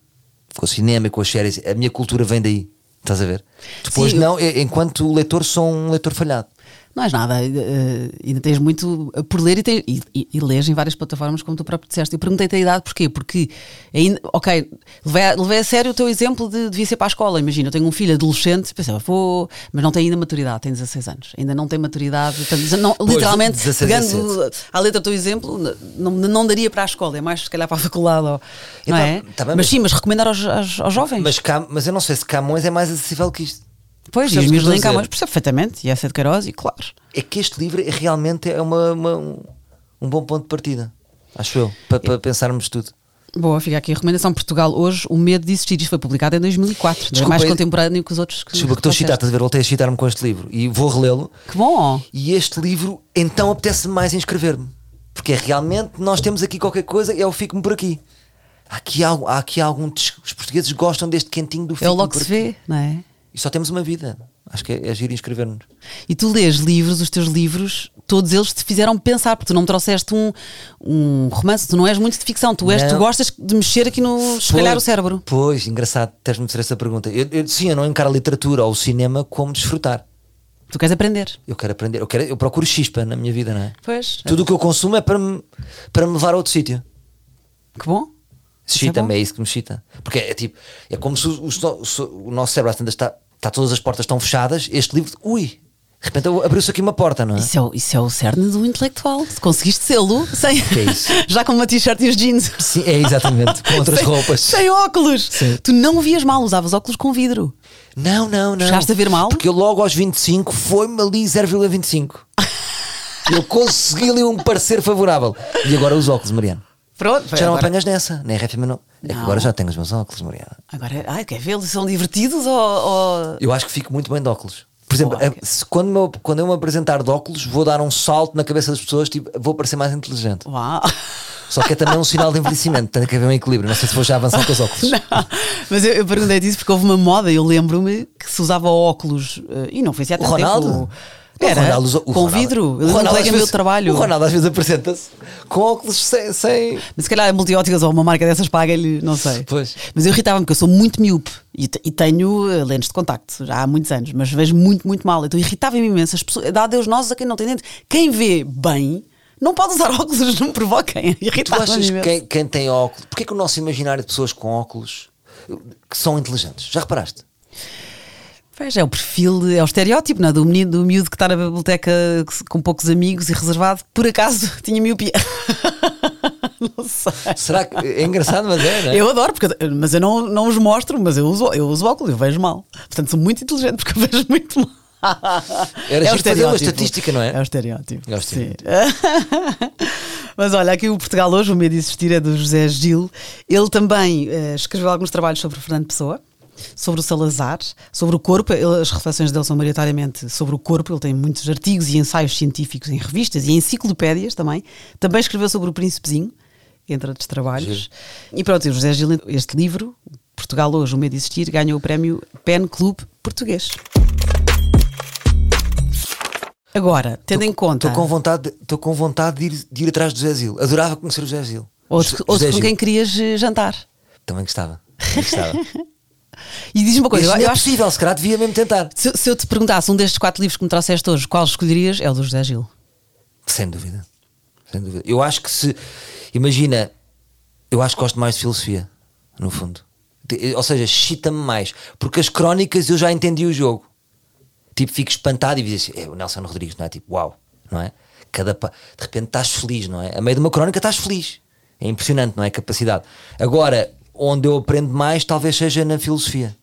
Com o cinema e com as séries. A minha cultura vem daí. Estás a ver? Depois Sim, não, eu- enquanto leitor, sou um leitor falhado. Não és nada, eh, ainda tens muito por ler e, tens, e, e, e lês em várias plataformas, como tu próprio disseste. Eu perguntei-te a idade porquê? Porque, ainda, ok, levei a, levei a sério o teu exemplo de devia ser para a escola. Imagina, eu tenho um filho adolescente, pensava, vou, mas não tem ainda maturidade, tem 16 anos, ainda não tem maturidade. Portanto, não, Pois, literalmente, 16, pegando 17. à letra do teu exemplo, não, não daria para a escola, é mais se calhar para a faculdade. Ou, não Então, é? tá bem, mas mas- sim, mas recomendar aos, aos, aos jovens. Mas, mas eu não sei se Camões é mais acessível que isto. Pois, e percebes os o que meus eu estou a leem dizer? Camões, percebo perfeitamente, e essa de Queiroz, e claro. É que este livro é realmente é uma, uma- um, bom ponto de partida, acho eu, para, para pensarmos tudo. Boa, fica aqui a recomendação Portugal hoje, O Medo de Existir. Isto foi publicado em 2004, é Desculpa, mais é- contemporâneo que os outros que Desculpa que estou trouxeste. estás a ver? Voltei a citar-me com este livro e vou relê-lo. Que bom! E este livro, então apetece mais inscrever-me. Porque é realmente, nós temos aqui qualquer coisa e eu fico-me por aqui. Há aqui, algo, há aqui algum. Os portugueses gostam deste quentinho do É o logo se vê, não é? E só temos uma vida. Acho que é, é giro inscrever-nos. E tu lês livros, os teus livros, todos eles te fizeram pensar, porque tu não me trouxeste um, um romance, tu não és muito de ficção, tu, és, Não. tu gostas de mexer aqui no. esfalhar o cérebro. Pois, engraçado teres-me fazer essa pergunta. Eu, eu, sim, eu não encaro a literatura ou o cinema como desfrutar. Tu queres aprender. Eu quero aprender, eu, quero, eu procuro chispa na minha vida, não é? Pois. Tudo o que eu consumo é para me, para me levar a outro sítio. Que bom. Isso é Chita-me, bom. é, isso que me chita. Porque é, tipo, é como se o, o- o- nosso cérebro está, está todas as portas estão fechadas. Este livro, ui, de repente abriu-se aqui uma porta, não é? Isso é, o- isso é o cerne do intelectual. Se conseguiste sê-lo, sem. Que é isso? Já com uma t-shirt e os jeans. Sim, é exatamente, com outras Sem- roupas. Sem óculos. Tu não vias mal, usavas óculos com vidro. Não, não, não. Chegaste a ver mal? Porque eu logo aos 25 foi-me ali 0,25. eu consegui ali um parecer favorável. E agora os óculos, Mariana. Pronto, Já não agora, apanhas nessa, nem RFM não. É que agora já tenho os meus óculos, Mariana. agora, ai, quer ver? Eles são divertidos ou. ou- Eu acho que fico muito bem de óculos. Por exemplo, Boa. eh, se- quando, me- quando eu me apresentar de óculos, vou dar um salto na cabeça das pessoas, tipo, vou parecer mais inteligente. Uau! Só que é também um sinal de envelhecimento, tem que haver um equilíbrio. Não sei se vou já avançar com os óculos. Não, mas eu, eu perguntei disso porque houve uma moda, eu lembro-me que se usava óculos eh, e não foi assim há O Ronaldo? tempo. Era, Ronaldo com Ronaldo- vidro. o um Ronaldo colega às meu de trabalho. O Ronaldo às vezes apresenta-se com óculos sem. sem... Mas se calhar a multióticas ou uma marca dessas paga-lhe, não sei. Pois. Mas eu irritava-me porque eu sou muito miúpe e, e tenho eh, lentes de contacto já há muitos anos, mas vejo muito, muito mal. Então irritava-me imenso. As pessoas, dá Deus nós a quem não tem dente. Quem vê bem não pode usar óculos, não me provoquem. Tu achas que quem, quem tem óculos. Porquê que o nosso imaginário de pessoas com óculos que são inteligentes? Já reparaste? Pois é, o perfil, é o estereótipo, não é? Do menino, do miúdo que está na biblioteca com poucos amigos e reservado, por acaso tinha miopia. não sei. Será que. É engraçado, mas é, não é? Eu adoro, porque, mas eu não, não os mostro, mas eu uso, eu uso óculos, eu vejo mal. Portanto, sou muito inteligente porque eu vejo muito mal. Era é o fazer uma estereótipo. estatística, não é? É o estereótipo. É o Sim. estereótipo. Mas olha, aqui o Portugal hoje, o medo de existir é do José Gil. Ele também eh, escreveu alguns trabalhos sobre o Fernando Pessoa, sobre o Salazar, sobre o corpo. As reflexões dele são maioritariamente sobre o corpo. Ele tem muitos artigos e ensaios científicos em revistas e enciclopédias também. Também escreveu sobre o Príncipezinho, entre outros trabalhos. Giro. E pronto, o José Gil, este livro, Portugal hoje, o medo de existir, ganhou o prémio Pen Club Português. Agora, tendo em conta. Estou com vontade, estou com vontade de ir, de ir atrás do José Zil. Adorava conhecer o José Zil. Ou, José- ou José com Gil. quem querias eh, jantar. Também gostava. Também gostava. E diz-me uma coisa, Isso eu, não é acho possível, se calhar devia mesmo tentar. se, se eu te perguntasse um destes quatro livros que me trouxeste hoje, qual escolherias? É o do José Gil. Sem dúvida. Sem dúvida. Eu acho que se. Imagina, eu acho que gosto mais de filosofia, no fundo. De- Ou seja, chita-me mais. Porque as crónicas eu já entendi o jogo. Tipo, fico espantado e diz assim: é o Nelson Rodrigues, não é? Tipo, uau, não é? Cada pa- De repente estás feliz, não é? A meio de uma crónica estás feliz. É impressionante, não é? A capacidade. Agora, onde eu aprendo mais, talvez seja na filosofia.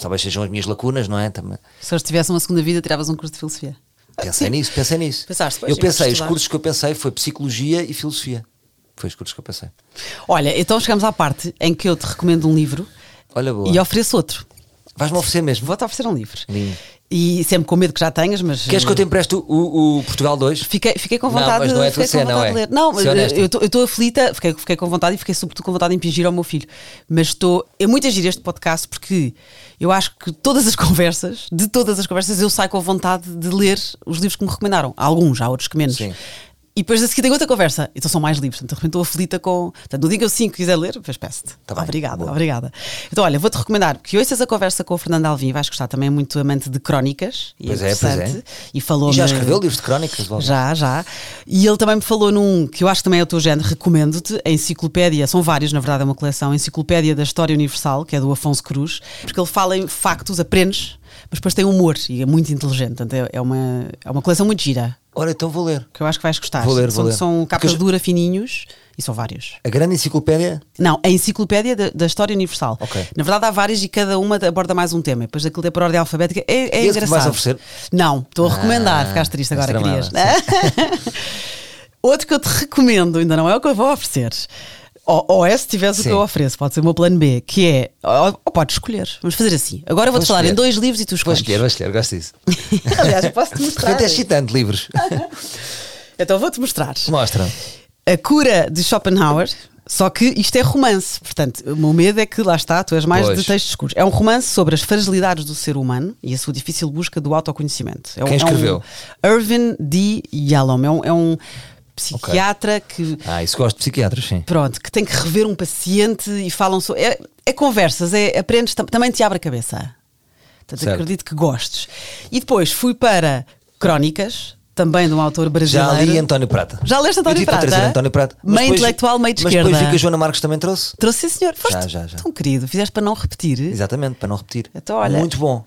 Talvez sejam as minhas lacunas, não é? Também. Se hoje tivesse uma segunda vida, tiravas um curso de filosofia. Pensei nisso, pensei nisso. Pensaste, pois, eu eu pensei, os cursos que eu pensei foi psicologia e filosofia. Foi os cursos que eu pensei. Olha, então chegamos à parte em que eu te recomendo um livro Olha, boa. e ofereço outro. Vais-me oferecer mesmo. Vou-te oferecer um livro. Lindo. E sempre com medo que já tenhas, mas. Queres que eu te empreste o, o- Portugal 2? Fiquei, fiquei com Não, vontade, mas não é fiquei com vontade não é? de ler. Não, honesta. eu estou aflita, fiquei, fiquei com vontade e fiquei sobretudo com vontade de impingir ao meu filho. Mas estou. É muito agir este podcast porque eu acho que todas as conversas, de todas as conversas, eu saio com vontade de ler os livros que me recomendaram. Há alguns, há outros que menos. Sim. E depois a seguir tem outra conversa. Então são mais livros. Portanto, de repente estou aflita com. Portanto, não diga o 5 que quiser ler, depois peço-te. Tá bem, obrigada, boa. obrigada. Então, olha, vou-te recomendar que ouças a conversa com o Fernando Alvim, vais gostar também, é muito amante de crónicas. E Pois é, é, pois é. E falou E já escreveu livros de crónicas? Val? Já, já. E ele também me falou num que eu acho que também é o teu género, recomendo-te, a enciclopédia, são vários, na verdade é uma coleção, a Enciclopédia da História Universal, que é do Afonso Cruz, porque ele fala em factos, aprendes, mas depois tem humor e é muito inteligente. Portanto, é- é uma, é uma coleção muito gira, Ora, então vou ler. que eu acho que vais gostar. Vou ler, vou são, ler. são Porque capa eu já- dura, fininhos, e são vários. A grande enciclopédia. Não, a Enciclopédia da, da História Universal. Ok. Na verdade, há várias e cada uma aborda mais um tema. Depois daquilo é por ordem alfabética. É, é me engraçado. vais oferecer? Não, estou a recomendar. Ah, Ficaste triste agora, querias. Outro que eu te recomendo, ainda não é o que eu vou oferecer. Ou, ou é se tivesse o que Sim. eu ofereço, pode ser o meu plano B, que é. Ou, ou podes escolher. Vamos fazer assim. Agora vou-te Vou falar em dois livros e tu Vou escolhes. escolher, vou escolher, gosto disso. Aliás, posso-te mostrar. repente é excitante, livros. Então vou-te mostrar. Mostra. A Cura de Schopenhauer. Só que isto é romance, portanto, o meu medo é que lá está, tu és mais Pois. de textos escuros. É um romance sobre as fragilidades do ser humano e a sua difícil busca do autoconhecimento. É um- Quem escreveu? É um Irvin D. Yalom. É um, é um psiquiatra que Ah, isso gosto de psiquiatras, sim. pronto, que tem que rever um paciente e falam sobre. É, é conversas, é, aprendes, tam- também te abre a cabeça. Portanto, Certo. acredito que gostes. E depois fui para Crónicas, também de um autor Já brasileiro. li António Prata. Já leste António Prata? trazer António Prata. Mas Meio depois- intelectual, meio de Mas esquerda. depois vi que a Joana Marques também trouxe. Trouxe, sim, senhor. Foste Já, já, já. tão querido. Fizeste para não repetir. Exatamente, para não repetir. Então, olha- Muito bom.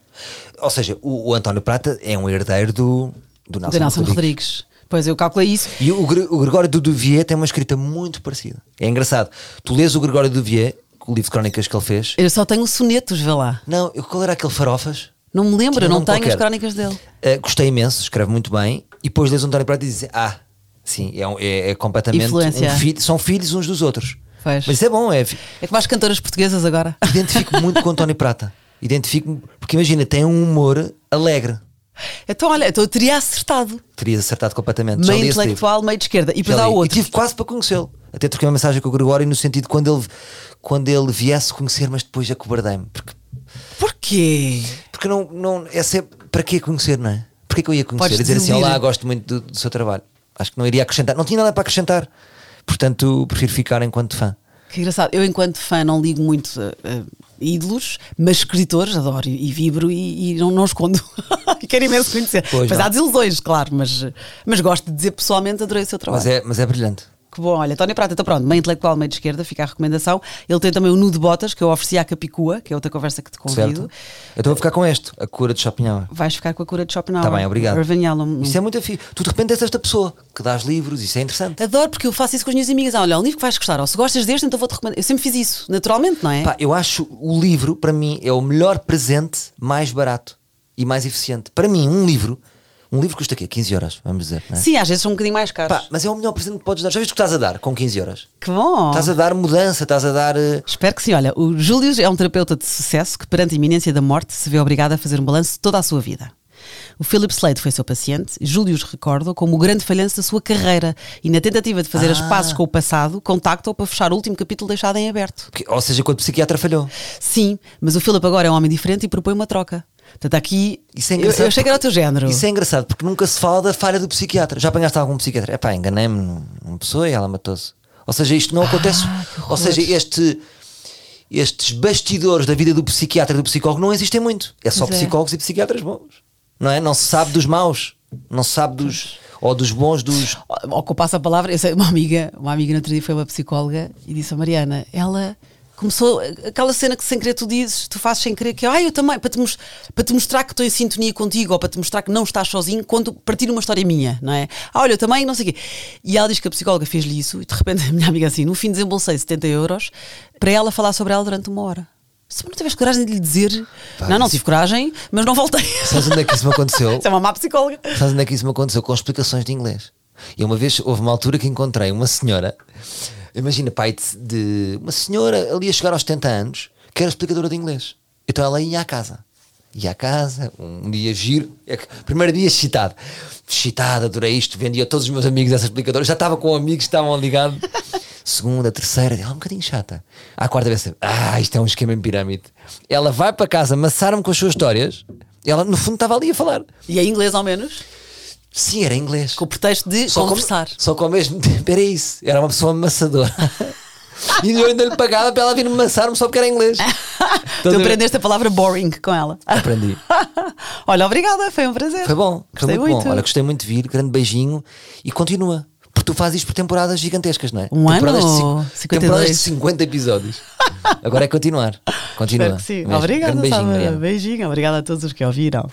Ou seja, o, o António Prata é um herdeiro do, do Nelson, De Nelson Rodrigues. Rodrigues. Pois eu calculei isso. E o, o Gregório do Duvier tem uma escrita muito parecida. É engraçado. Tu lês o Gregório do Duvier, o livro de crónicas que ele fez. Eu só tenho sonetos, vê lá. Não, eu- qual era aquele farofas? Não me lembro, Tinha não tenho qualquer. as crónicas dele. Uh, gostei imenso, escreve muito bem. E depois lês o António Prata e dizes: Ah, sim, é, um- é- é completamente. Influência. um filho- são filhos uns dos outros. Pois. Mas isso é bom, é. É como as cantoras portuguesas agora. Identifico-me muito com o António Prata. Identifico-me, porque imagina, tem um humor alegre. Então, olha, então eu teria acertado. Terias acertado completamente. Já Meio li intelectual, meio de esquerda. E há li. outro. E tive quase para conhecê-lo. Até troquei uma mensagem com o Gregório no sentido de quando ele, quando ele viesse conhecer, mas depois acobardei-me. Porque, Porquê? porque não, não, é sempre, para que conhecer, não é? Porquê que eu ia conhecer? Podes dizer assim, olá, gosto muito do, do seu trabalho. Acho que não iria acrescentar. Não tinha nada para acrescentar. Portanto, prefiro ficar enquanto fã. Que engraçado. Eu, enquanto fã, não ligo muito a, a ídolos, mas escritores adoro e, vibro e, e não, não escondo. e quero imenso conhecer. Pois não. há desilusões, claro, mas, mas gosto de dizer pessoalmente, adorei o seu trabalho. Mas é, mas é brilhante. Que bom, olha, Tony Prata, então pronto, meio intelectual, meio de esquerda, fica a recomendação. Ele tem também o Nude Botas, que eu ofereci à Capicua, que é outra conversa que te convido. Certo? Então vou ficar com este, a cura de Schopenhauer. Vais ficar com a cura de Schopenhauer. Está Tá bem, obrigado. Yalom. Isso é muito afim. Tu de repente és esta pessoa que dás livros, isso é interessante. Adoro porque eu faço isso com as minhas amigas. Ah, olha, um livro que vais gostar, ou se gostas deste, então vou-te recomendar. Eu sempre fiz isso, naturalmente, não é? Pá, eu acho o livro, para mim, é o melhor presente mais barato e mais eficiente. Para mim, um livro, um livro custa quê? 15 euros, vamos dizer. É? Sim, às vezes são um bocadinho mais caros. Pá, mas é o melhor presente que podes dar. Já viste o que estás a dar com 15 euros? que bom! Estás a dar mudança, estás a dar. eh, Espero que sim. Olha, o Júlio é um terapeuta de sucesso que, perante a iminência da morte, se vê obrigado a fazer um balanço de toda a sua vida. O Philip Slade foi seu paciente Júlio recorda como o grande falhanço da sua carreira e, na tentativa de fazer as Ah. pazes com o passado, contacta-o para fechar o último capítulo deixado em aberto. porque- ou seja, quando o psiquiatra falhou. Sim, mas o Philip agora é um homem diferente e propõe uma troca. Portanto, aqui. Isso é eu, engraçado. eu achei que era o teu género. Isso é engraçado porque nunca se fala da falha do psiquiatra. Já apanhaste algum psiquiatra? É pá, enganei-me num- numa pessoa e ela matou-se. Ou seja, isto não acontece. Ah, que horror. Ou seja, este, estes bastidores da vida do psiquiatra e do psicólogo não existem muito. É só é. psicólogos e psiquiatras bons. Não é? Não se sabe dos maus. Não se sabe dos. Ou dos bons dos. Ou que eu passo a palavra, eu sei, uma amiga, uma amiga no outro dia foi uma psicóloga e disse a Mariana, ela começou aquela cena que sem querer tu dizes, tu fazes sem querer que ah, eu também, para te, para te mostrar que estou em sintonia contigo ou para te mostrar que não estás sozinho, quando partir uma história minha, não é? Ah, olha, eu também, não sei o quê. E ela diz que a psicóloga fez-lhe isso e de repente a minha amiga assim, no fim desembolsei 70 euros para ela falar sobre ela durante uma hora. Se não tiveste coragem de lhe dizer, Pá, não, não tive coragem, mas não voltei. Sabes onde é que isso me aconteceu? Isso é uma má psicóloga. Sabes onde é que isso me aconteceu? Com explicações de inglês. E uma vez houve uma altura que encontrei uma senhora, imagina, pai de, de- uma senhora ali a chegar aos 70 anos, que era explicadora de inglês. Então ela ia à casa. Ia à casa, um dia giro, é que, primeiro dia excitado. Excitado, adorei isto, vendia a todos os meus amigos essa explicadora, já estava com amigos que estavam ligados. Segunda, terceira, ela um bocadinho chata. À quarta vez, ah, isto é um esquema em pirâmide. Ela vai para casa, amassar-me com as suas histórias. Ela, no fundo, estava ali a falar. E em inglês ao menos? Sim, era inglês. Com o pretexto de Só conversar. Com, só que ao mesmo tempo era isso. Era uma pessoa amassadora. e eu ainda lhe pagava para ela vir amassar-me só porque era inglês. Tu aprendeste a palavra boring com ela. Aprendi. Olha, obrigada, foi um prazer. Foi bom, foi Gostei muito, muito. bom. Olha, gostei muito de vir, grande beijinho e continua. Porque tu fazes isto por temporadas gigantescas, não é? Um temporadas ano, de, cin- 52. temporadas de 50 episódios. Agora é continuar. Continua. Espero que sim. Mesmo. Obrigada, beijinho. Beijinho. Obrigada a todos os que ouviram.